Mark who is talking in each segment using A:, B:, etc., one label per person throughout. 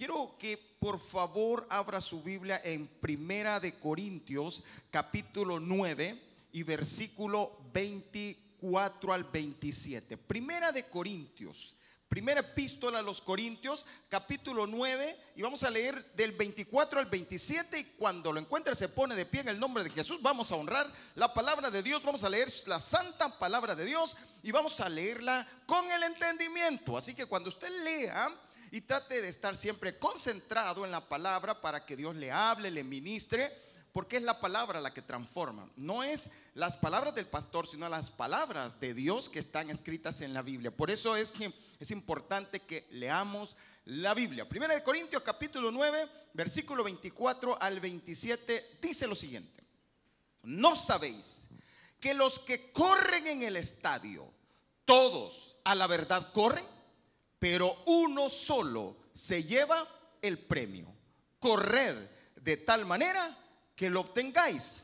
A: quiero que por favor abra su Biblia en Primera de Corintios, capítulo 9 y versículo 24 al 27. Primera de Corintios, primera epístola a los Corintios, capítulo 9, y vamos a leer del 24 al 27, y cuando lo encuentre se pone de pie en el nombre de Jesús, vamos a honrar la palabra de Dios, vamos a leer la santa palabra de Dios, y vamos a leerla con el entendimiento. Así que cuando usted lea, y trate de estar siempre concentrado en la palabra para que Dios le hable, le ministre, porque es la palabra la que transforma. No es las palabras del pastor, sino las palabras de Dios que están escritas en la Biblia. Por eso es que es importante que leamos la Biblia. Primera de Corintios capítulo 9, versículo 24 al 27 dice lo siguiente. No sabéis que los que corren en el estadio, todos a la verdad corren pero uno solo se lleva el premio. Corred de tal manera que lo obtengáis.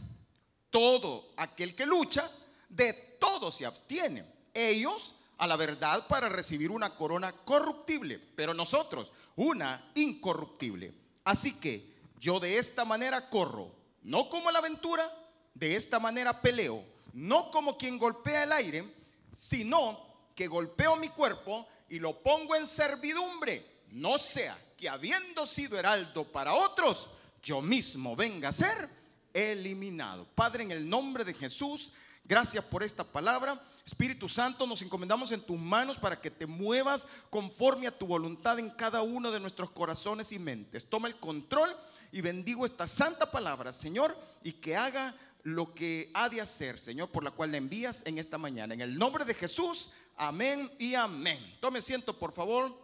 A: Todo aquel que lucha, de todo se abstiene. Ellos a la verdad para recibir una corona corruptible, pero nosotros una incorruptible. Así que yo de esta manera corro, no como la aventura, de esta manera peleo, no como quien golpea el aire, sino que golpeo mi cuerpo y lo pongo en servidumbre, no sea que habiendo sido heraldo para otros, yo mismo venga a ser eliminado. Padre, en el nombre de Jesús, gracias por esta palabra. Espíritu Santo, nos encomendamos en tus manos para que te muevas conforme a tu voluntad en cada uno de nuestros corazones y mentes. Toma el control y bendigo esta santa palabra, Señor, y que haga lo que ha de hacer, Señor, por la cual le envías en esta mañana. En el nombre de Jesús, amén y amén. Tome siento, por favor.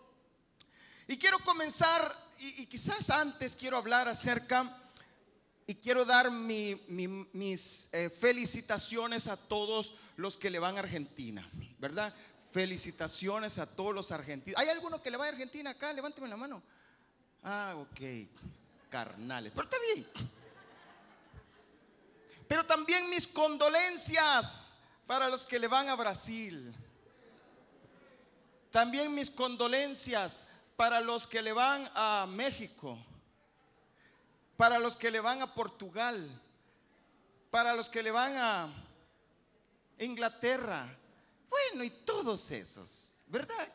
A: Y quiero comenzar, y, quizás antes quiero hablar acerca, y quiero dar mis eh, felicitaciones a todos los que le van a Argentina, ¿verdad? Felicitaciones a todos los argentinos. ¿Hay alguno que le va a Argentina acá? Levánteme la mano. Ah, ok, carnales. Pero está bien. Pero también mis condolencias para los que le van a Brasil. También mis condolencias para los que le van a México. Para los que le van a Portugal. Para los que le van a Inglaterra. Bueno, y todos esos, ¿verdad?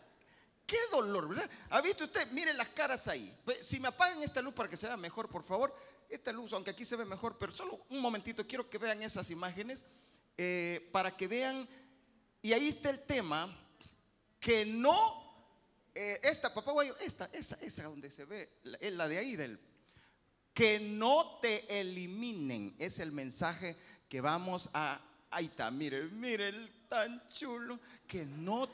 A: Qué dolor, ¿verdad? ¿Ha visto usted? Mire las caras ahí. Si me apagan esta luz para que se vea mejor, por favor esta luz, aunque aquí se ve mejor, pero solo un momentito, quiero que vean esas imágenes eh, para que vean, y ahí está el tema, que no, eh, esta, papá guayo, esta, esa, esa donde se ve, la, la de ahí del, que no te eliminen, es el mensaje que vamos a, ahí está, mire, mire, el tan chulo, que no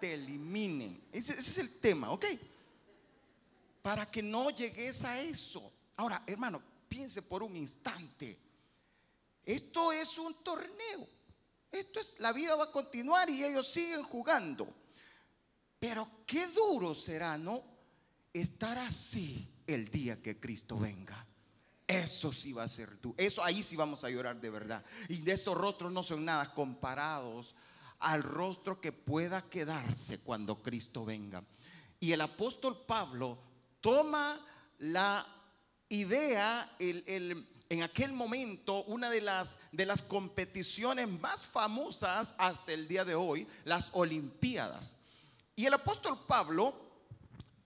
A: te eliminen, ese es el tema, ¿ok? Para que no llegues a eso. Ahora, hermano, piense por un instante. Esto es un torneo. Esto es, la vida va a continuar y ellos siguen jugando. Pero qué duro será, ¿no? Estar así el día que Cristo venga. Eso sí va a ser tú. Eso ahí sí vamos a llorar de verdad. Y de esos rostros no son nada comparados al rostro que pueda quedarse cuando Cristo venga. Y el apóstol Pablo toma la idea, en aquel momento, una de las, de las competiciones más famosas hasta el día de hoy, las Olimpiadas. Y el apóstol Pablo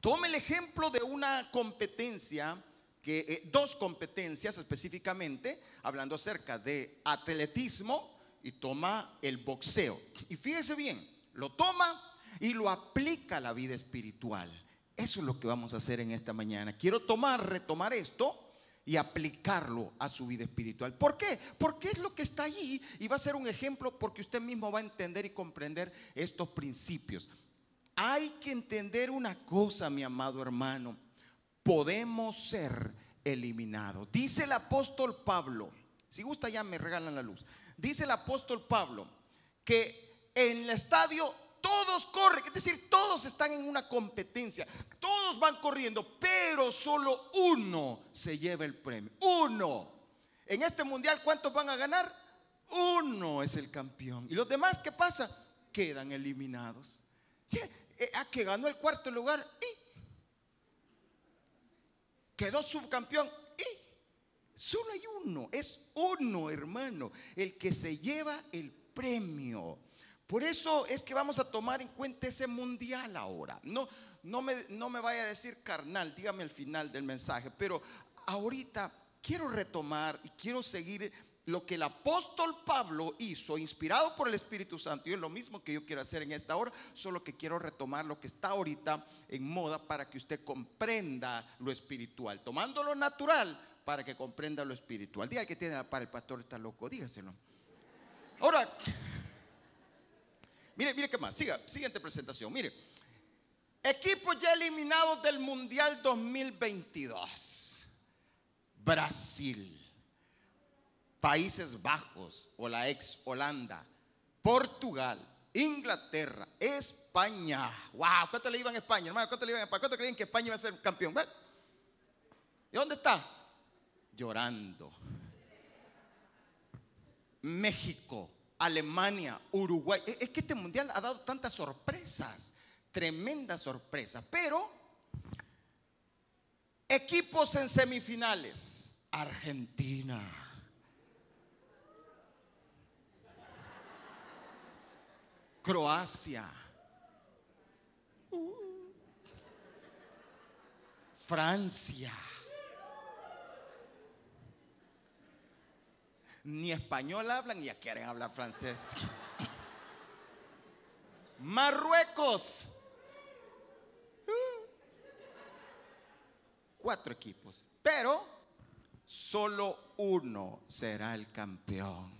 A: toma el ejemplo de una competencia, que, eh, dos competencias específicamente, hablando acerca de atletismo y toma el boxeo. Y fíjese bien, lo toma y lo aplica a la vida espiritual. Eso es lo que vamos a hacer en esta mañana. Quiero tomar, retomar esto y aplicarlo a su vida espiritual. ¿Por qué? Porque es lo que está allí y va a ser un ejemplo porque usted mismo va a entender y comprender estos principios. Hay que entender una cosa, mi amado hermano. Podemos ser eliminados. Dice el apóstol Pablo, si gusta ya me regalan la luz. Dice el apóstol Pablo que en el estadio todos corren, es decir, todos están en una competencia, todos van corriendo, pero solo uno se lleva el premio. Uno. En este mundial, ¿cuántos van a ganar? Uno es el campeón. ¿Y los demás qué pasa? Quedan eliminados. Sí, eh, a que ganó el cuarto lugar y quedó subcampeón. Y solo hay uno, es uno, hermano, el que se lleva el premio. Por eso es que vamos a tomar en cuenta ese mundial ahora. No, no, me, no me vaya a decir carnal, dígame al final del mensaje, pero ahorita quiero retomar y quiero seguir lo que el apóstol Pablo hizo, inspirado por el Espíritu Santo, y es lo mismo que yo quiero hacer en esta hora, solo que quiero retomar lo que está ahorita en moda para que usted comprenda lo espiritual, tomando lo natural para que comprenda lo espiritual. Diga que tiene para el pastor está loco, dígaselo. Ahora, Mire, mire qué más. Siga, siguiente presentación. Mire, equipos ya eliminados del Mundial 2022. Brasil, Países Bajos o la ex Holanda, Portugal, Inglaterra, España. Wow, ¿cuánto le iban a España, hermano? ¿Cuánto le iban a España? ¿Cuánto creen que España iba a ser campeón? ¿Y dónde está? Llorando. México, Alemania, Uruguay. Es que este mundial ha dado tantas sorpresas, tremendas sorpresas. Pero equipos en semifinales, Argentina. Croacia. Francia. ni español hablan y ya quieren hablar francés. Marruecos. Cuatro equipos. Pero solo uno será el campeón.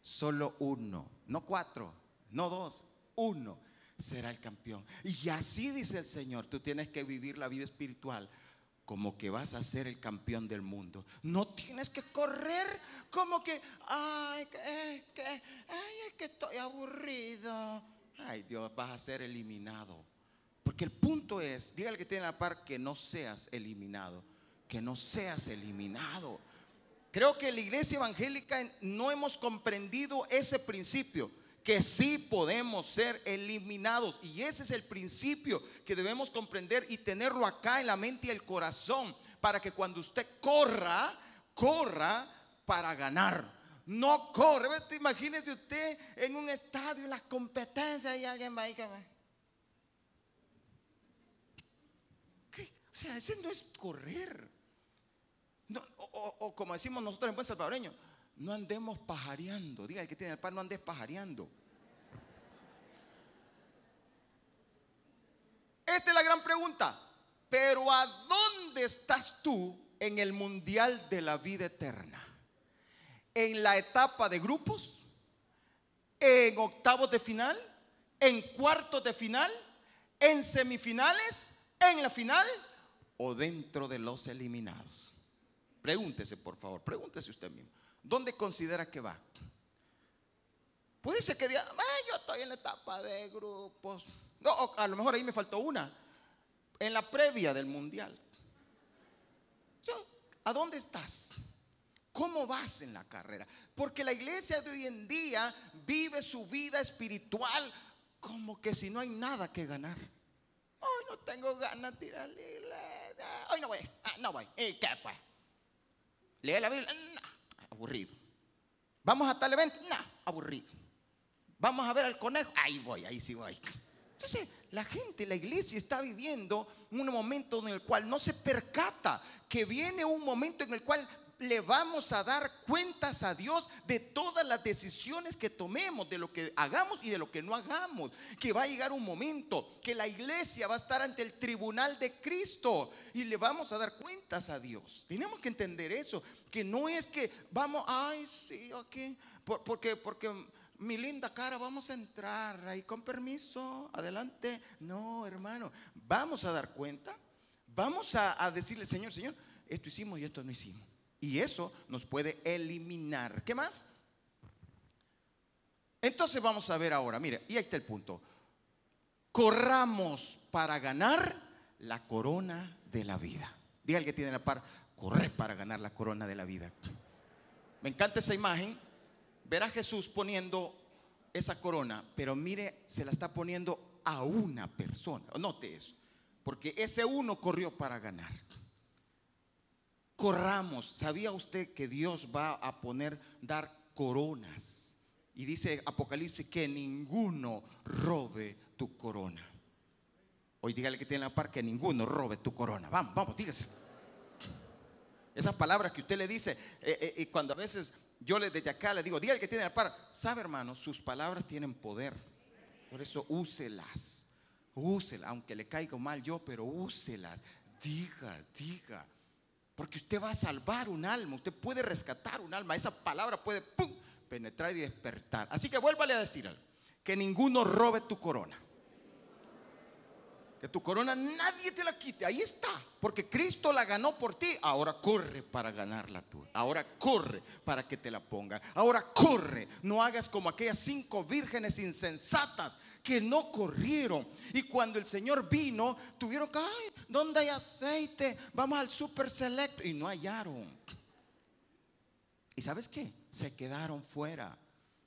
A: Solo uno. No cuatro, no dos. Uno será el campeón. Y así dice el Señor, tú tienes que vivir la vida espiritual como que vas a ser el campeón del mundo. No tienes que correr como que, ay, que, que, ay, es que estoy aburrido. Ay, Dios, vas a ser eliminado. Porque el punto es, dígale que tiene la par que no seas eliminado, que no seas eliminado. Creo que la iglesia evangélica no hemos comprendido ese principio que sí podemos ser eliminados. Y ese es el principio que debemos comprender y tenerlo acá en la mente y el corazón, para que cuando usted corra, corra para ganar. No corre. Imagínese usted en un estadio, en las competencias y alguien va ahí que. O sea, ese no es correr. o, como decimos nosotros en buen salvadoreño, no andemos pajareando. Diga el que tiene el pan, no andes pajareando. Esta es la gran pregunta. Pero ¿a dónde estás tú en el mundial de la vida eterna? ¿En la etapa de grupos? ¿En octavos de final? ¿En cuartos de final? ¿En semifinales? ¿En la final? ¿O dentro de los eliminados? Pregúntese, por favor, pregúntese usted mismo. ¿Dónde considera que va? Puede ser que diga, yo estoy en la etapa de grupos. No, a lo mejor ahí me faltó una. En la previa del mundial. ¿A dónde estás? ¿Cómo vas en la carrera? Porque la iglesia de hoy en día vive su vida espiritual como que si no hay nada que ganar. Hoy no tengo ganas de tirarle. Hoy no voy. Ah, no voy. ¿Y qué pues? Lee la Biblia. No aburrido. Vamos a tal evento, no, aburrido. Vamos a ver al conejo, ahí voy, ahí sí voy. Entonces, la gente, la iglesia está viviendo un momento en el cual no se percata que viene un momento en el cual le vamos a dar cuentas a Dios de todas las decisiones que tomemos, de lo que hagamos y de lo que no hagamos. Que va a llegar un momento que la iglesia va a estar ante el tribunal de Cristo y le vamos a dar cuentas a Dios. Tenemos que entender eso, que no es que vamos, ay, sí, aquí, porque, porque mi linda cara, vamos a entrar ahí con permiso, adelante. No, hermano, vamos a dar cuenta, vamos a, a decirle, Señor, Señor, esto hicimos y esto no hicimos. Y eso nos puede eliminar. ¿Qué más? Entonces vamos a ver ahora, mire, y ahí está el punto. Corramos para ganar la corona de la vida. Diga que tiene la par, correr para ganar la corona de la vida. Me encanta esa imagen, ver a Jesús poniendo esa corona, pero mire, se la está poniendo a una persona. Note eso, porque ese uno corrió para ganar. Corramos. ¿Sabía usted que Dios va a poner, dar coronas? Y dice Apocalipsis que ninguno robe tu corona. Hoy dígale que tiene la par que ninguno robe tu corona. Vamos, vamos, dígase. Esas palabras que usted le dice, eh, eh, y cuando a veces yo le, desde acá le digo, dígale que tiene la par. Sabe, hermano, sus palabras tienen poder. Por eso úselas. Úselas, aunque le caiga mal yo, pero úselas. Diga, diga. Porque usted va a salvar un alma, usted puede rescatar un alma. Esa palabra puede penetrar y despertar. Así que vuélvale a decir algo. Que ninguno robe tu corona. Que tu corona nadie te la quite. Ahí está. Porque Cristo la ganó por ti. Ahora corre para ganarla tú. Ahora corre para que te la ponga. Ahora corre. No hagas como aquellas cinco vírgenes insensatas que no corrieron. Y cuando el Señor vino, tuvieron que, ay, ¿dónde hay aceite? Vamos al super selecto. Y no hallaron. ¿Y sabes qué? Se quedaron fuera.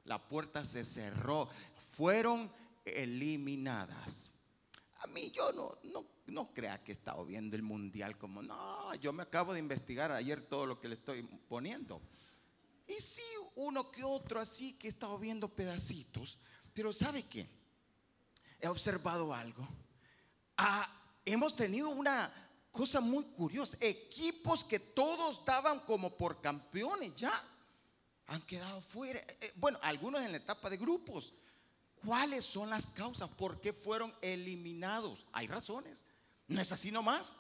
A: La puerta se cerró. Fueron eliminadas. A mí yo no, no, no crea que he estado viendo el mundial como, no, yo me acabo de investigar ayer todo lo que le estoy poniendo. Y sí, uno que otro así que he estado viendo pedacitos, pero ¿sabe qué? He observado algo. Ah, hemos tenido una cosa muy curiosa. Equipos que todos daban como por campeones ya han quedado fuera. Eh, bueno, algunos en la etapa de grupos. ¿Cuáles son las causas? ¿Por qué fueron eliminados? Hay razones. No es así nomás.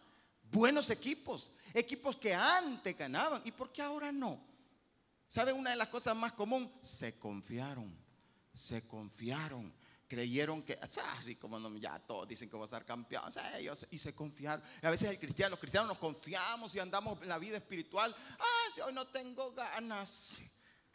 A: Buenos equipos, equipos que antes ganaban. ¿Y por qué ahora no? ¿Sabe una de las cosas más comunes? Se confiaron, se confiaron. Creyeron que, así como ya todos dicen que va a ser campeón, y se confiaron. a veces el cristiano, los cristianos nos confiamos y andamos en la vida espiritual. Ah, yo no tengo ganas.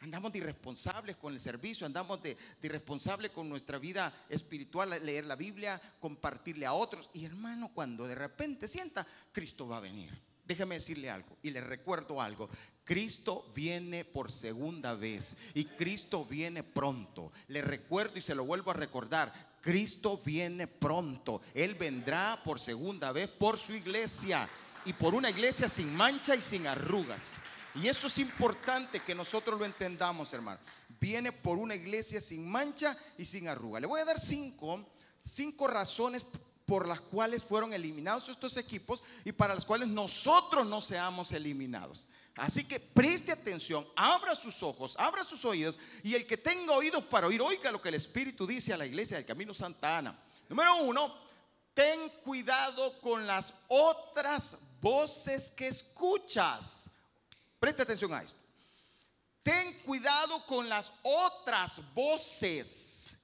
A: Andamos de irresponsables con el servicio, andamos de, irresponsables con nuestra vida espiritual, leer la Biblia, compartirle a otros. Y hermano, cuando de repente sienta, Cristo va a venir. Déjeme decirle algo y le recuerdo algo. Cristo viene por segunda vez y Cristo viene pronto. Le recuerdo y se lo vuelvo a recordar. Cristo viene pronto. Él vendrá por segunda vez por su iglesia y por una iglesia sin mancha y sin arrugas. Y eso es importante que nosotros lo entendamos, hermano. Viene por una iglesia sin mancha y sin arruga. Le voy a dar cinco, cinco razones por las cuales fueron eliminados estos equipos y para las cuales nosotros no seamos eliminados. Así que preste atención, abra sus ojos, abra sus oídos y el que tenga oídos para oír, oiga lo que el Espíritu dice a la iglesia del Camino Santa Ana. Número uno, ten cuidado con las otras voces que escuchas. Preste atención a esto. Ten cuidado con las otras voces.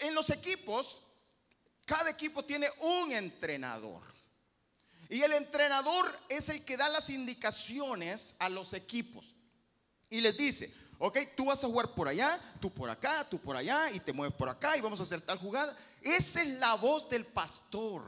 A: En los equipos, cada equipo tiene un entrenador. Y el entrenador es el que da las indicaciones a los equipos. Y les dice, ok, tú vas a jugar por allá, tú por acá, tú por allá, y te mueves por acá y vamos a hacer tal jugada. Esa es la voz del pastor.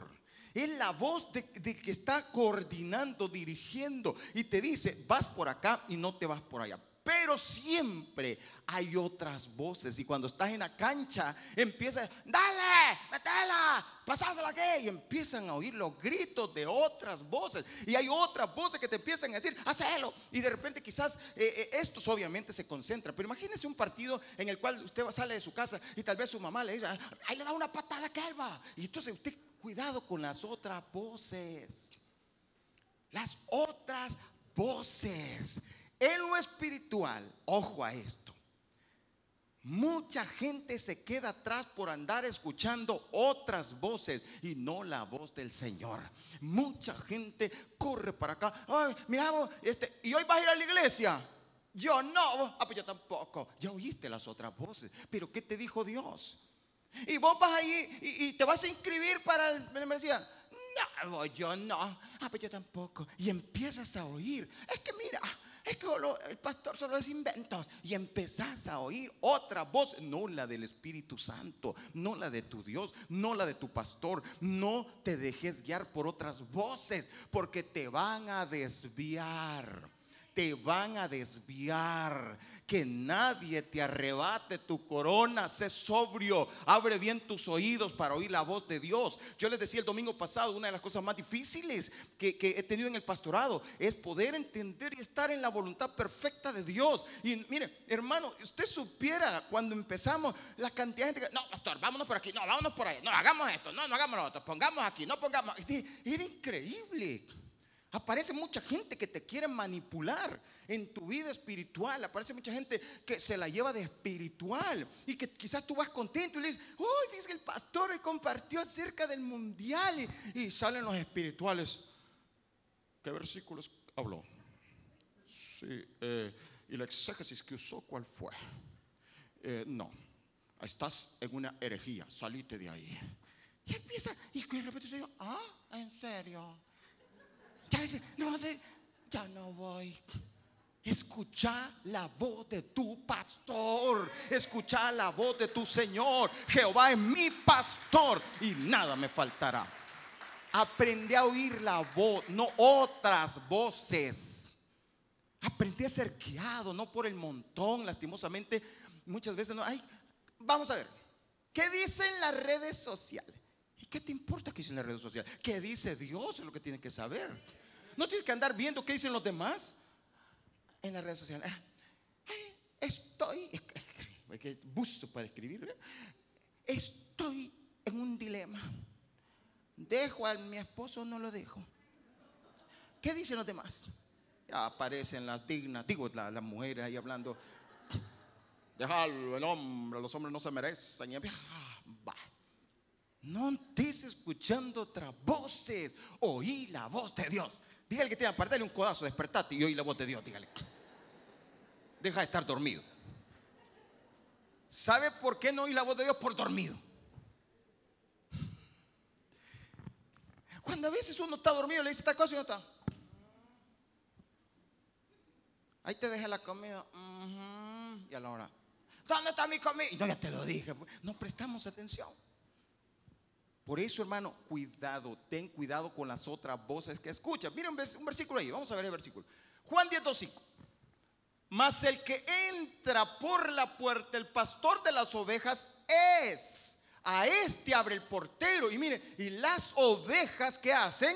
A: Es la voz de, que está coordinando, dirigiendo y te dice, vas por acá y no te vas por allá. Pero siempre hay otras voces y cuando estás en la cancha empieza, dale, metela, pasásela aquí y empiezan a oír los gritos de otras voces y hay otras voces que te empiezan a decir, hazlo y de repente quizás eh, eh, estos obviamente se concentran, pero imagínese un partido en el cual usted sale de su casa y tal vez su mamá le dice, ahí le da una patada a Calva y entonces usted cuidado con las otras voces. Las otras voces. En lo espiritual, ojo a esto. Mucha gente se queda atrás por andar escuchando otras voces y no la voz del Señor. Mucha gente corre para acá. Ay, mira, este, y hoy vas a ir a la iglesia. Yo no, ah, pues yo tampoco. Ya oíste las otras voces, pero ¿qué te dijo Dios? Y vos vas ahí y, te vas a inscribir para el, membresía. No, yo no. Ah, pues yo tampoco. Y empiezas a oír. Es que mira, es que el pastor solo es inventos. Y empezás a oír otra voz, no la del Espíritu Santo, no la de tu Dios, no la de tu pastor. No te dejes guiar por otras voces, porque te van a desviar te van a desviar. Que nadie te arrebate tu corona. Sé sobrio. Abre bien tus oídos para oír la voz de Dios. Yo les decía el domingo pasado, una de las cosas más difíciles que, que he tenido en el pastorado es poder entender y estar en la voluntad perfecta de Dios. Y mire, hermano, usted supiera cuando empezamos la cantidad de gente que, no, pastor, vámonos por aquí, no, vámonos por ahí, no, hagamos esto, no, no hagamos lo otro, pongamos aquí, no pongamos. Era increíble. Aparece mucha gente que te quiere manipular en tu vida espiritual. Aparece mucha gente que se la lleva de espiritual y que quizás tú vas contento y le dices, uy, fíjate que el pastor compartió acerca del mundial y, salen los espirituales. ¿Qué versículos habló? Sí, eh, y la exégesis que usó, ¿cuál fue? Eh, no, estás en una herejía, salite de ahí. Y empieza, y de repente yo digo, ah, ¿en serio? Ya no sé, ya no voy. Escucha la voz de tu pastor. Escucha la voz de tu Señor. Jehová es mi pastor y nada me faltará. Aprende a oír la voz, no otras voces. Aprendí a ser guiado, no por el montón, lastimosamente. Muchas veces no. Ay, vamos a ver. ¿Qué dicen las redes sociales? ¿Y qué te importa qué dicen las redes sociales? ¿Qué dice Dios? Es lo que tiene que saber. No tienes que andar viendo qué dicen los demás en las redes sociales. Ah, estoy, que busto para escribir, estoy en un dilema. ¿Dejo a mi esposo o no lo dejo? ¿Qué dicen los demás? Ya aparecen las dignas, digo, las, mujeres ahí hablando. Déjalo, el hombre, los hombres no se merecen. Ah. No estés escuchando otras voces. Oí la voz de Dios. Dígale que te va a un codazo, despertate y oí la voz de Dios, dígale. Deja de estar dormido. ¿Sabe por qué no oí la voz de Dios? Por dormido. Cuando a veces uno está dormido, le dice esta cosa y no está. Ahí te deja la comida. Y a la hora, ¿dónde está mi comida? Y no, ya te lo dije. Pues. No prestamos atención. Por eso, hermano, cuidado, ten cuidado con las otras voces que escuchas. Miren un versículo ahí, vamos a ver el versículo. Juan 10, 2, 5. Mas el que entra por la puerta, el pastor de las ovejas es. A este abre el portero. Y miren, y las ovejas que hacen,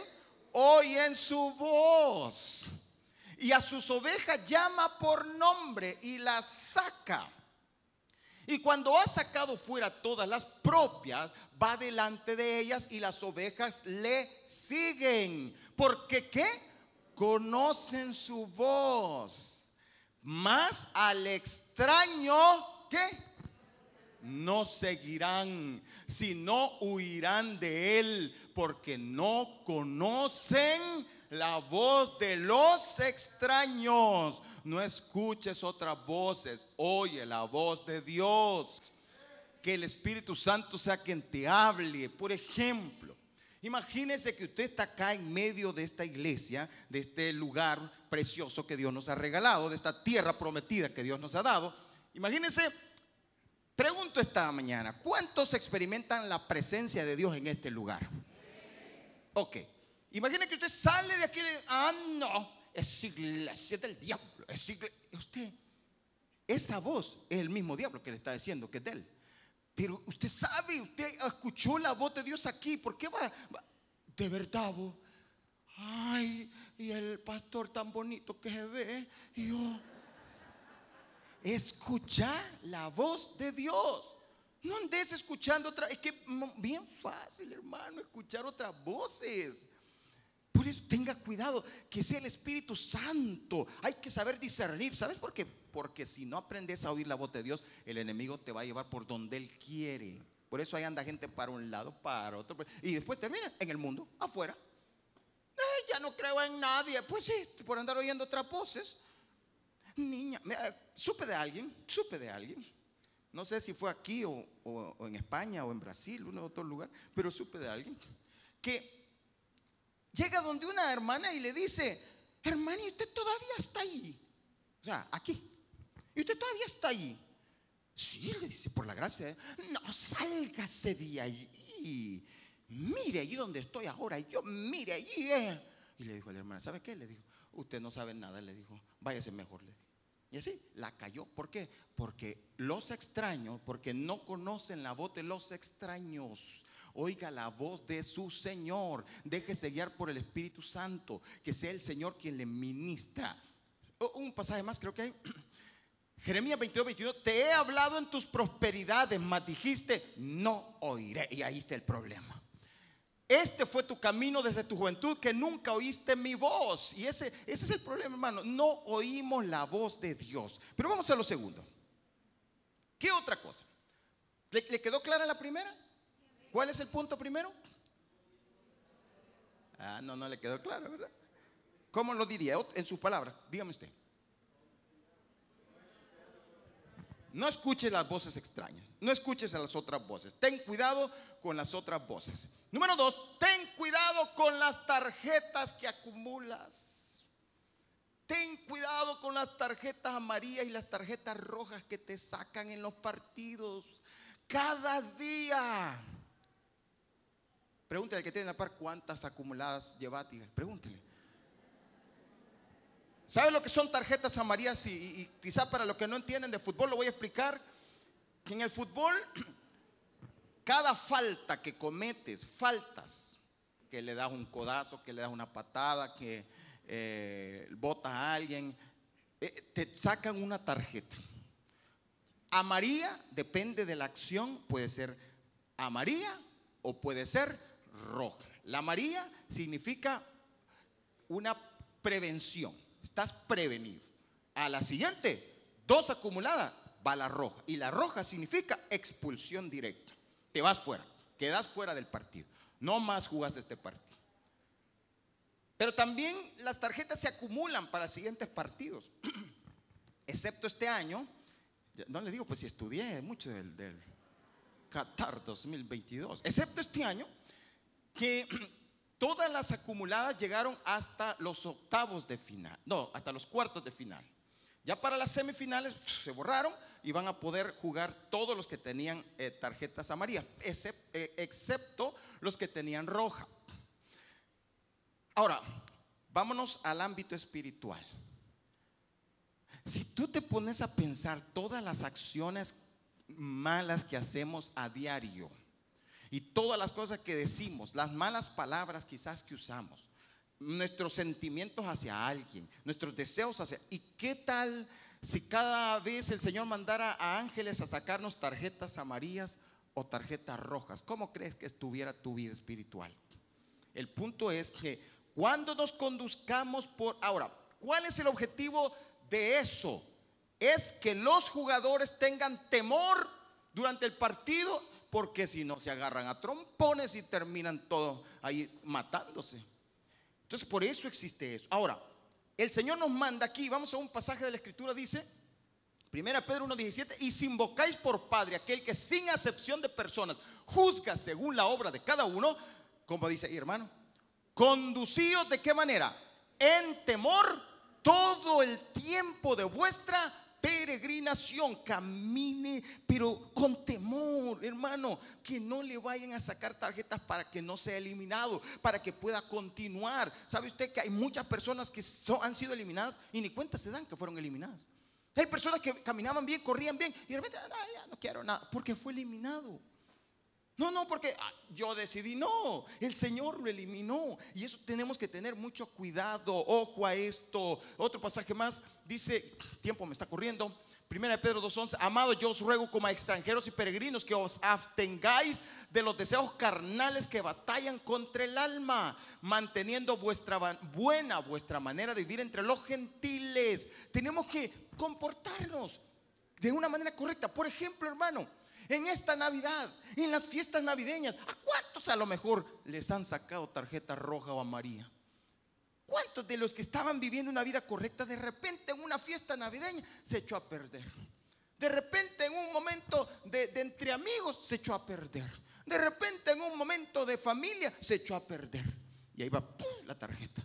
A: oyen su voz. Y a sus ovejas llama por nombre y las saca. Y cuando ha sacado fuera todas las propias, va delante de ellas y las ovejas le siguen. Porque qué? Conocen su voz. Más al extraño, ¿qué? No seguirán, sino huirán de él, porque no conocen la voz de los extraños. No escuches otras voces, oye la voz de Dios. Que el Espíritu Santo sea quien te hable. Por ejemplo, imagínese que usted está acá en medio de esta iglesia, de este lugar precioso que Dios nos ha regalado, de esta tierra prometida que Dios nos ha dado. Imagínese, pregunto esta mañana, ¿cuántos experimentan la presencia de Dios en este lugar? Ok. Imagine que usted sale de aquí ah, no, es iglesia del diablo. Es Usted, esa voz es el mismo diablo que le está diciendo que es de él. Pero usted sabe, usted escuchó la voz de Dios aquí. ¿Por qué va? De verdad, vos. Ay, y el pastor tan bonito que se ve. Y yo, escucha la voz de Dios. No andes escuchando otra. Es que bien fácil, hermano, escuchar otras voces. Por eso tenga cuidado que sea el Espíritu Santo. Hay que saber discernir. ¿Sabes por qué? Porque si no aprendes a oír la voz de Dios, el enemigo te va a llevar por donde él quiere. Por eso ahí anda gente para un lado, para otro. Y después termina en el mundo, afuera. ya no creo en nadie. Pues sí, por andar oyendo otras voces. Niña, supe de alguien, supe de alguien. No sé si fue aquí o, o en España o en Brasil, uno de otro lugar, pero supe de alguien que llega donde una hermana y le dice, hermana, ¿y usted todavía está ahí? O sea, aquí. ¿Y usted todavía está ahí? Sí, le dice, por la gracia. No, sálgase de ahí. Mire allí donde estoy ahora. Yo, mire allí. Eh. Y le dijo a la hermana, ¿sabe qué? Le dijo, usted no sabe nada, le dijo, váyase mejor, le dijo. Y así la cayó. ¿Por qué? Porque los extraños, porque no conocen la voz de los extraños. Oiga la voz de su Señor. Déjese guiar por el Espíritu Santo. Que sea el Señor quien le ministra. Un pasaje más, creo que hay. Jeremías 22, 22. Te he hablado en tus prosperidades, mas dijiste, no oiré. Y ahí está el problema. Este fue tu camino desde tu juventud que nunca oíste mi voz. Y ese, ese es el problema, hermano. No oímos la voz de Dios. Pero vamos a lo segundo. ¿Qué otra cosa? ¿Le, quedó clara la primera? ¿Cuál es el punto primero? Ah, no, no le quedó claro, ¿verdad? ¿Cómo lo diría en sus palabras? Dígame usted. No escuches las voces extrañas. No escuches a las otras voces. Ten cuidado con las otras voces. Número dos, ten cuidado con las tarjetas que acumulas. Ten cuidado con las tarjetas amarillas y las tarjetas rojas que te sacan en los partidos. Cada día. Pregúntale al que tiene la par cuántas acumuladas lleva. Pregúntele. ¿Sabe lo que son tarjetas amarillas? Y, quizá para los que no entienden de fútbol lo voy a explicar. Que en el fútbol, cada falta que cometes, faltas, que le das un codazo, que le das una patada, que eh, a alguien, eh, te sacan una tarjeta. Amarilla depende de la acción, puede ser amarilla o puede ser roja. La amarilla significa una prevención estás prevenido. A la siguiente, dos acumuladas, va la roja. Y la roja significa expulsión directa. Te vas fuera, quedas fuera del partido. No más jugas este partido. Pero también las tarjetas se acumulan para siguientes partidos. Excepto este año, no le digo pues si estudié mucho del, del Qatar 2022. Excepto este año, que Todas las acumuladas llegaron hasta los octavos de final, no, hasta los cuartos de final. Ya para las semifinales se borraron y van a poder jugar todos los que tenían eh, tarjetas amarillas, eh, excepto los que tenían roja. Ahora, vámonos al ámbito espiritual. Si tú te pones a pensar todas las acciones malas que hacemos a diario, y todas las cosas que decimos, las malas palabras quizás que usamos, nuestros sentimientos hacia alguien, nuestros deseos hacia... ¿Y qué tal si cada vez el Señor mandara a ángeles a sacarnos tarjetas amarillas o tarjetas rojas? ¿Cómo crees que estuviera tu vida espiritual? El punto es que cuando nos conduzcamos por... Ahora, ¿cuál es el objetivo de eso? Es que los jugadores tengan temor durante el partido porque si no se agarran a trompones y terminan todos ahí matándose. Entonces, por eso existe eso. Ahora, el Señor nos manda aquí, vamos a un pasaje de la Escritura, dice, 1 Pedro 1.17, y si invocáis por Padre aquel que sin acepción de personas juzga según la obra de cada uno, como dice ahí, hermano, conducíos de qué manera? En temor todo el tiempo de vuestra peregrinación, camine, pero con temor, hermano, que no le vayan a sacar tarjetas para que no sea eliminado, para que pueda continuar. ¿Sabe usted que hay muchas personas que han sido eliminadas y ni cuenta se dan que fueron eliminadas? Hay personas que caminaban bien, corrían bien y de repente, ya no quiero nada, porque fue eliminado. No, no, porque ah, yo decidí, no, el Señor lo eliminó. Y eso tenemos que tener mucho cuidado, ojo a esto. Otro pasaje más dice, tiempo me está corriendo. Primera de Pedro 2.11, amado yo os ruego como a extranjeros y peregrinos que os abstengáis de los deseos carnales que batallan contra el alma, manteniendo vuestra buena, vuestra manera de vivir entre los gentiles. Tenemos que comportarnos de una manera correcta. Por ejemplo, hermano, en esta Navidad, en las fiestas navideñas, ¿a cuántos a lo mejor les han sacado tarjeta roja o amarilla? ¿Cuántos de los que estaban viviendo una vida correcta de repente en una fiesta navideña se echó a perder? De repente en un momento de, entre amigos se echó a perder. De repente en un momento de familia se echó a perder. Y ahí va la tarjeta.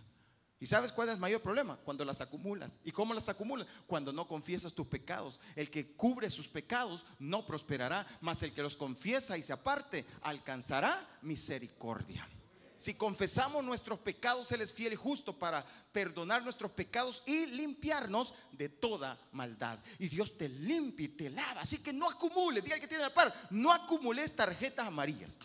A: ¿Y sabes cuál es el mayor problema? Cuando las acumulas. ¿Y cómo las acumulas? Cuando no confiesas tus pecados. El que cubre sus pecados no prosperará, mas el que los confiesa y se aparte alcanzará misericordia. si confesamos nuestros pecados, Él es fiel y justo para perdonar nuestros pecados y limpiarnos de toda maldad. Y Dios te limpia y te lava. Así que no acumules, diga el que tiene la par, no acumules tarjetas amarillas.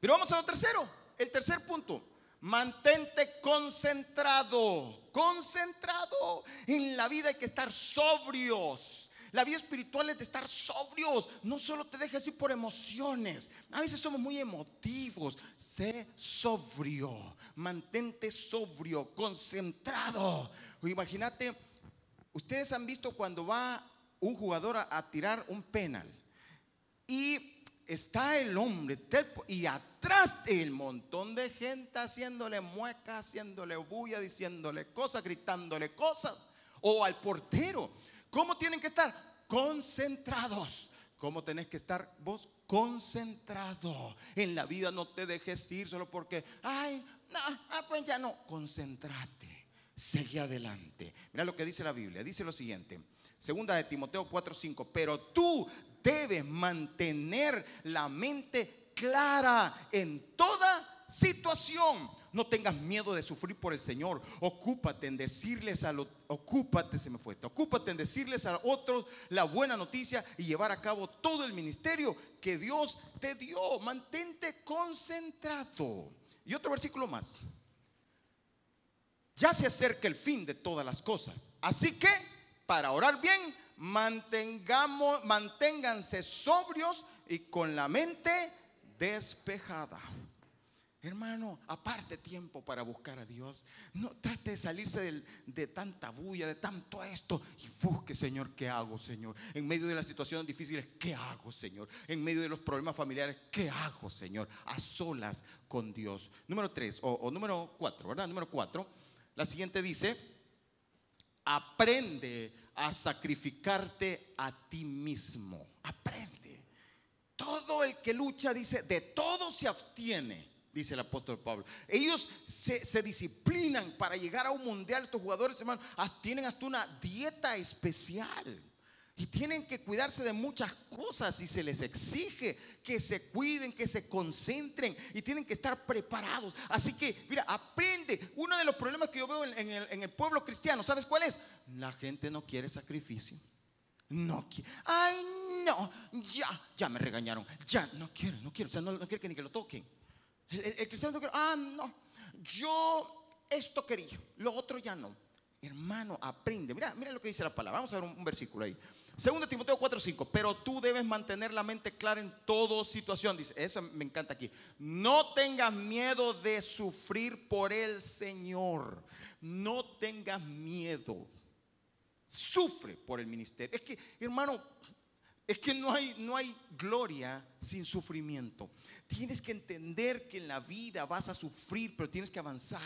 A: Pero vamos a lo tercero, el tercer punto. Mantente concentrado, concentrado. En la vida hay que estar sobrios. La vida espiritual es de estar sobrios. No solo te dejes ir por emociones. A veces somos muy emotivos. Sé sobrio. Mantente sobrio, concentrado. Imagínate, ustedes han visto cuando va un jugador a, tirar un penal. Y está el hombre y atrás el montón de gente haciéndole muecas, haciéndole bulla, diciéndole cosas, gritándole cosas. O al portero. ¿Cómo tienen que estar? Concentrados. ¿Cómo tenés que estar vos? Concentrado. En la vida no te dejes ir solo porque, ay, no, ah, pues ya no. Concéntrate. Sigue adelante. Mira lo que dice la Biblia. Dice lo siguiente. Segunda de Timoteo 4:5. Pero tú debes mantener la mente clara en toda situación. No tengas miedo de sufrir por el Señor. Ocúpate en decirles a los, ocúpate, se me fue, ocúpate en decirles a otros la buena noticia y llevar a cabo todo el ministerio que Dios te dio. Mantente concentrado. Y otro versículo más. Ya se acerca el fin de todas las cosas. Así que, para orar bien, mantengamos, manténganse sobrios y con la mente despejada. Hermano, aparte tiempo para buscar a Dios. No trate de salirse de, tanta bulla, de tanto esto. Y busque, Señor, ¿qué hago, Señor? En medio de las situaciones difíciles, ¿qué hago, Señor? En medio de los problemas familiares, ¿qué hago, Señor? A solas con Dios. Número tres, o, o número cuatro, ¿verdad? Número cuatro. La siguiente dice, aprende a sacrificarte a ti mismo. Aprende. Todo el que lucha, dice, de todo se abstiene, dice el apóstol Pablo. Ellos se, disciplinan para llegar a un mundial. Estos jugadores, hermano, tienen hasta una dieta especial. Y tienen que cuidarse de muchas cosas y se les exige que se cuiden, que se concentren y tienen que estar preparados. Así que, mira, aprende. Uno de los problemas que yo veo en, el, pueblo cristiano, ¿sabes cuál es? La gente no quiere sacrificio. No quiere. Ay, no, ya, ya me regañaron. Ya, no quiero, no quiero. O sea, no, quiere que ni que lo toquen. El, cristiano no quiere. Ah, no, yo esto quería, lo otro ya no. Hermano, aprende. Mira, mira lo que dice la palabra. Vamos a ver un versículo ahí. Segundo Timoteo 4:5, pero tú debes mantener la mente clara en toda situación. Dice, eso me encanta aquí. No tengas miedo de sufrir por el Señor. No tengas miedo. Sufre por el ministerio. Es que, hermano, es que no hay, no hay gloria sin sufrimiento. Tienes que entender que en la vida vas a sufrir, pero tienes que avanzar.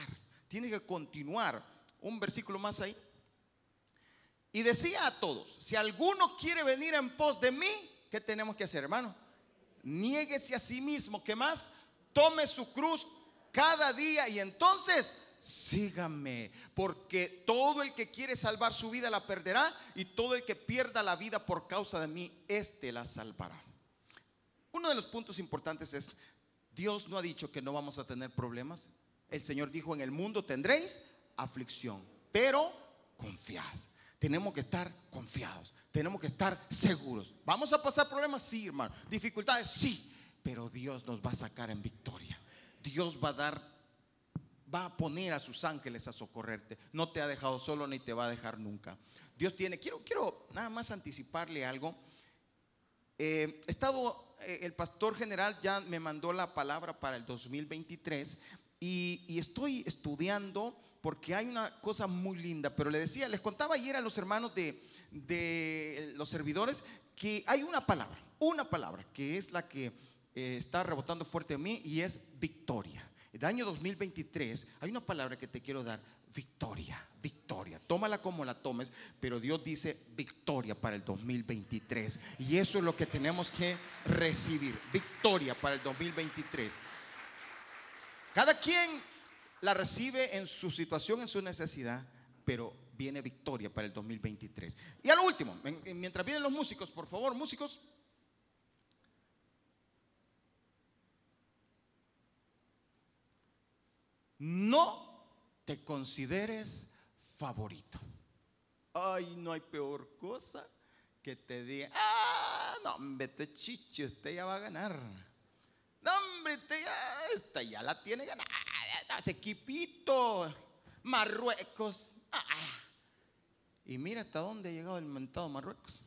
A: Tienes que continuar. Un versículo más ahí. Y decía a todos, si alguno quiere venir en pos de mí, ¿qué tenemos que hacer, hermano? Niéguese a sí mismo, ¿qué más? Tome su cruz cada día y entonces sígame, porque todo el que quiere salvar su vida la perderá y todo el que pierda la vida por causa de mí, éste la salvará. Uno de los puntos importantes es, Dios no ha dicho que no vamos a tener problemas. El Señor dijo, en el mundo tendréis aflicción, pero confiad. Tenemos que estar confiados, tenemos que estar seguros. ¿Vamos a pasar problemas? Sí, hermano. ¿Dificultades? Sí, pero Dios nos va a sacar en victoria. Dios va a dar, va a poner a sus ángeles a socorrerte. No te ha dejado solo ni te va a dejar nunca. Dios tiene, quiero, quiero nada más anticiparle algo. Eh, estado, eh, el pastor general ya me mandó la palabra para el 2023 y, y estoy estudiando porque hay una cosa muy linda, pero le decía, les contaba ayer a los hermanos de, los servidores que hay una palabra, una palabra que es la que eh, está rebotando fuerte a mí y es victoria. El año 2023 hay una palabra que te quiero dar, victoria, victoria. Tómala como la tomes, pero Dios dice victoria para el 2023. Y eso es lo que tenemos que recibir, victoria para el 2023. Cada quien la recibe en su situación, en su necesidad, pero viene victoria para el 2023. Y al último, mientras vienen los músicos, por favor, músicos. No te consideres favorito. Ay, no hay peor cosa que te diga, ah, no, hombre, este chiche, usted ya va a ganar. No, hombre, usted ya, esta ya la tiene ganada. Ese equipito, Marruecos. Ah, y mira hasta dónde ha llegado el mentado Marruecos.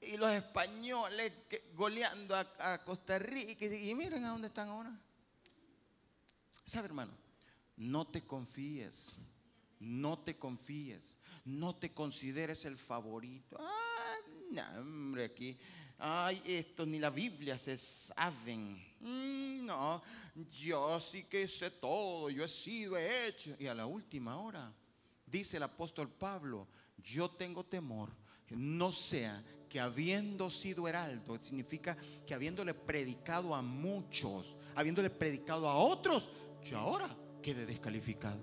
A: Y los españoles goleando a, Costa Rica. Y, miren a dónde están ahora. ¿Sabe, hermano? No te confíes. No te confíes. No te consideres el favorito. Ah, no, hombre, aquí. Ay, esto ni la Biblia se saben. Mm, no, yo sí que sé todo. Yo he sido, he hecho. Y a la última hora dice el apóstol Pablo, yo tengo temor, no sea que habiendo sido heraldo, significa que habiéndole predicado a muchos, habiéndole predicado a otros, yo ahora quede descalificado.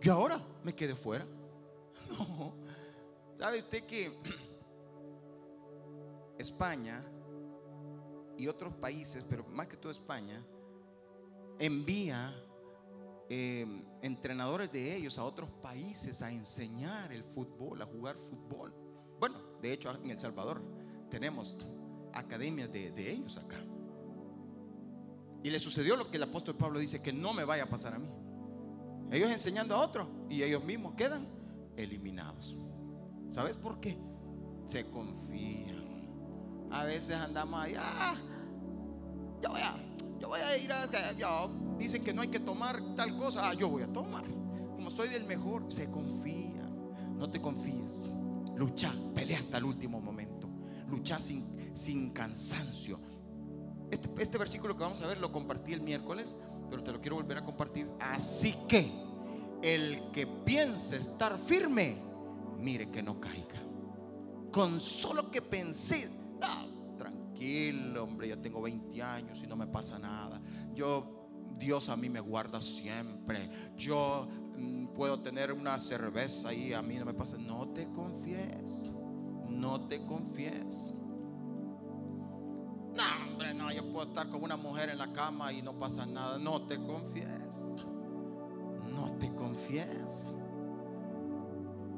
A: Yo ahora me quede fuera. No. ¿Sabe usted que España y otros países, pero más que todo España, envía Em, entrenadores de ellos a otros países a enseñar el fútbol, a jugar fútbol. Bueno, de hecho en El Salvador tenemos academias de, de ellos acá. Y le sucedió lo que el apóstol Pablo dice, que no me vaya a pasar a mí. Ellos enseñando a otros y ellos mismos quedan eliminados. ¿Sabes por qué? Se confían. A veces andamos ahí, ah, yo voy a, yo voy a ir a, dicen que no hay que tomar tal cosa, ah, yo voy a tomar. Como soy del mejor, se confía. No te confíes. Lucha, pelea hasta el último momento. Lucha sin, sin cansancio. Este, este versículo que vamos a ver lo compartí el miércoles, pero te lo quiero volver a compartir. Así que el que piense estar firme, mire que no caiga. Con solo que pensé, ah, tranquilo, hombre, ya tengo 20 años y no me pasa nada. Yo Dios a mí me guarda siempre. Yo mm, puedo tener una cerveza y a mí no me pasa. No te confíes. No te confíes. No, hombre, no, yo puedo estar con una mujer en la cama y no pasa nada. No te confíes. No te confíes.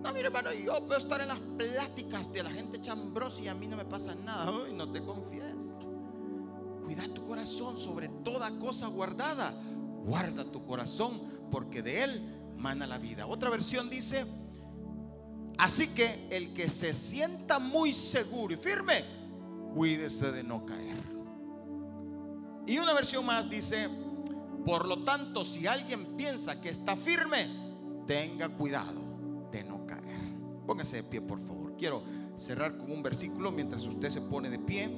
A: No, mire, hermano, yo puedo estar en las pláticas de la gente chambrosa y a mí no me pasa nada. Uy, no te confíes. Cuida tu corazón sobre toda cosa guardada. Guarda tu corazón porque de él mana la vida. Otra versión dice, así que el que se sienta muy seguro y firme, cuídese de no caer. Y una versión más dice, por lo tanto, si alguien piensa que está firme, tenga cuidado. Póngase de pie, por favor. Quiero cerrar con un versículo mientras usted se pone de pie.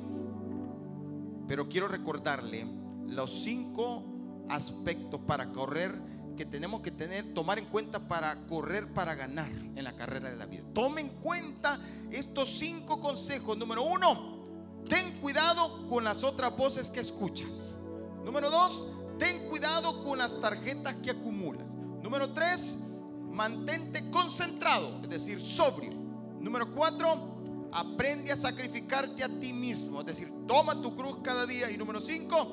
A: Pero quiero recordarle los cinco aspectos para correr que tenemos que tener, tomar en cuenta para correr para ganar en la carrera de la vida. Tome en cuenta estos cinco consejos. Número uno, ten cuidado con las otras voces que escuchas. Número dos, ten cuidado con las tarjetas que acumulas. Número tres, mantente concentrado, es decir, sobrio. Número cuatro, aprende a sacrificarte a ti mismo. Es decir, toma tu cruz cada día. Y número cinco,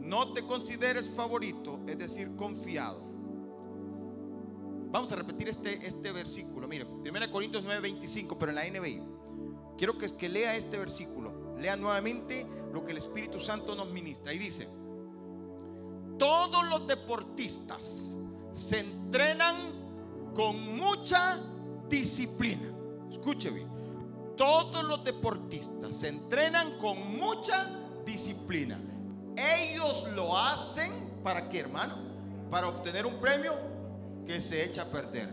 A: no te consideres favorito, es decir, confiado. Vamos a repetir este, este versículo. Mire, 1 Corintios 9, 25, pero en la NBI. Quiero que, que lea este versículo. Lea nuevamente lo que el Espíritu Santo nos ministra. Y dice, todos los deportistas se entrenan con mucha disciplina. Escuche bien todos los deportistas se entrenan con mucha disciplina. Ellos lo hacen para qué, hermano? Para obtener un premio que se echa a perder.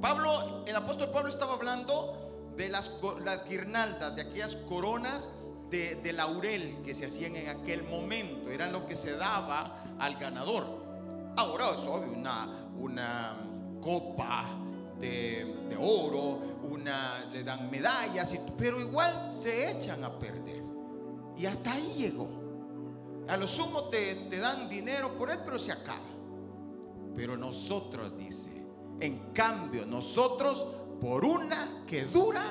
A: Pablo, el apóstol Pablo estaba hablando de las, las guirnaldas, de aquellas coronas de, laurel que se hacían en aquel momento. Eran lo que se daba al ganador. Ahora es obvio, una, una copa de, oro, una, le dan medallas, pero igual se echan a perder. Y hasta ahí llegó. A lo sumo te, te dan dinero por él, pero se acaba. Pero nosotros, dice, en cambio, nosotros por una que dura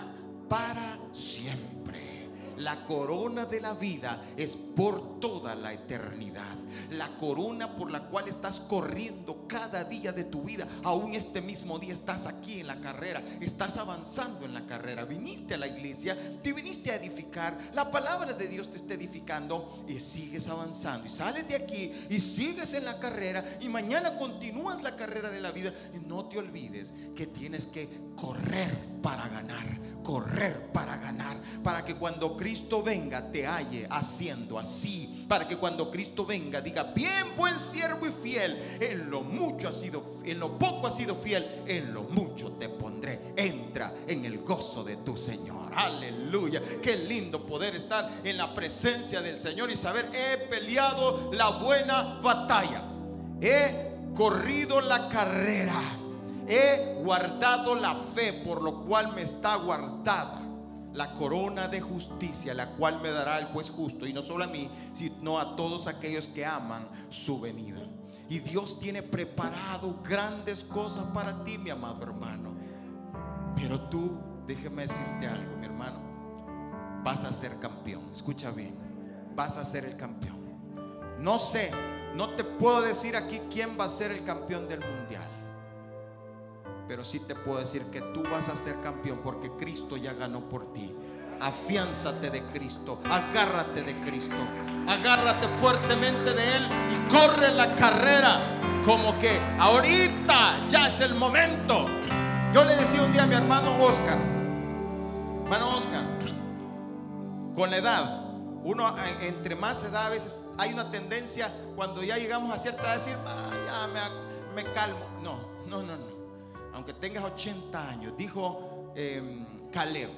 A: para siempre. La corona de la vida es por toda la eternidad. La corona por la cual estás corriendo cada día de tu vida. Aún este mismo día estás aquí en la carrera. Estás avanzando en la carrera. Viniste a la iglesia, te viniste a edificar. La palabra de Dios te está edificando y sigues avanzando. Y sales de aquí y sigues en la carrera. Y mañana continúas la carrera de la vida. Y no te olvides que tienes que correr para ganar. Correr para ganar. Para que cuando Cristo venga te halle haciendo así. Para que cuando Cristo venga diga, bien buen siervo y fiel. En lo mucho ha sido, en lo poco ha sido fiel. En lo mucho te pondré. Entra en el gozo de tu Señor. Aleluya. Qué lindo poder estar en la presencia del Señor y saber, he peleado la buena batalla. He corrido la carrera. He guardado la fe por lo cual me está guardada la corona de justicia, la cual me dará el juez justo, y no solo a mí, sino a todos aquellos que aman su venida. Y Dios tiene preparado grandes cosas para ti, mi amado hermano. Pero tú, déjeme decirte algo, mi hermano, vas a ser campeón. Escucha bien, vas a ser el campeón. No sé, no te puedo decir aquí quién va a ser el campeón del mundial. Pero sí te puedo decir que tú vas a ser campeón porque Cristo ya ganó por ti. Afiánzate de Cristo, agárrate de Cristo, agárrate fuertemente de Él y corre la carrera como que ahorita ya es el momento. Yo le decía un día a mi hermano Oscar, hermano Oscar, con la edad, uno eh, entre más edad a veces hay una tendencia cuando ya llegamos a cierta edad a decir, ah, ya me, me calmo. No, no, no, no aunque tengas 80 años, dijo eh, Caleb.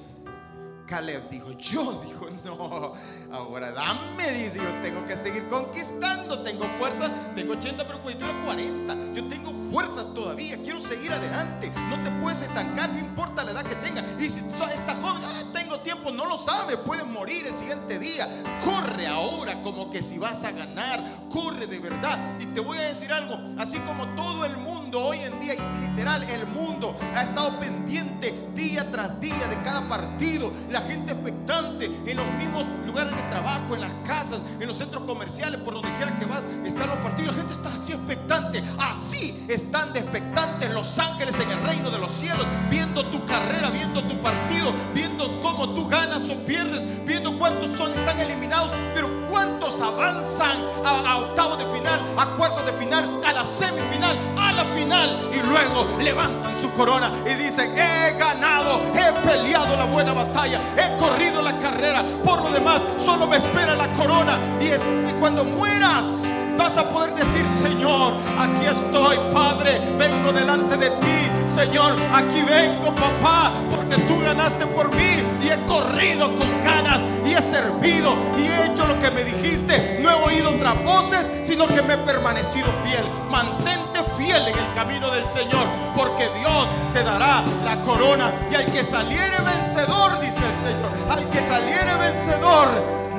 A: Caleb dijo, yo dijo, no, ahora dame, dice, yo tengo que seguir conquistando, tengo fuerza, tengo 80, pero cuando yo era 40, yo tengo fuerza todavía, quiero seguir adelante, no te puedes estancar, no importa la edad que tengas, y si esta joven, ah, tengo tiempo, no lo sabe, puedes morir el siguiente día, corre ahora como que si vas a ganar, corre de verdad, y te voy a decir algo, así como todo el mundo hoy en día, literal, el mundo ha estado pendiente día tras día de cada partido, la gente expectante en los mismos lugares de trabajo, en las casas, en los centros comerciales, por donde quiera que vas, están los partidos. La gente está así expectante. Así están de expectantes los ángeles en el reino de los cielos, viendo tu carrera, viendo tu partido, viendo cómo tú ganas o pierdes, viendo cuántos son, están eliminados, pero cuántos avanzan a, a octavos de final, a cuartos de final, a la semifinal, a la final y luego levantan su corona y dicen, he ganado, he peleado la buena batalla, he corrido la carrera. Por lo demás, solo me espera la corona. Y, es, cuando mueras, vas a poder decir, Señor, aquí estoy, Padre, vengo delante de ti. Señor, aquí vengo, papá, porque tú ganaste por mí y he corrido con ganas y he servido y he hecho lo que me dijiste. No he oído otras voces, sino que me he permanecido fiel. Mantente fiel en el camino del Señor, porque Dios te dará la corona. Y al que saliere vencedor, dice el Señor, al que saliere vencedor,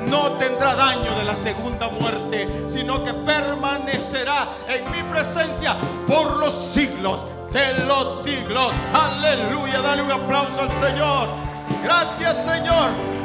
A: no tendrá daño de la segunda muerte, sino que permanecerá en mi presencia por los siglos de los siglos. Aleluya, dale un aplauso al Señor. Gracias Señor.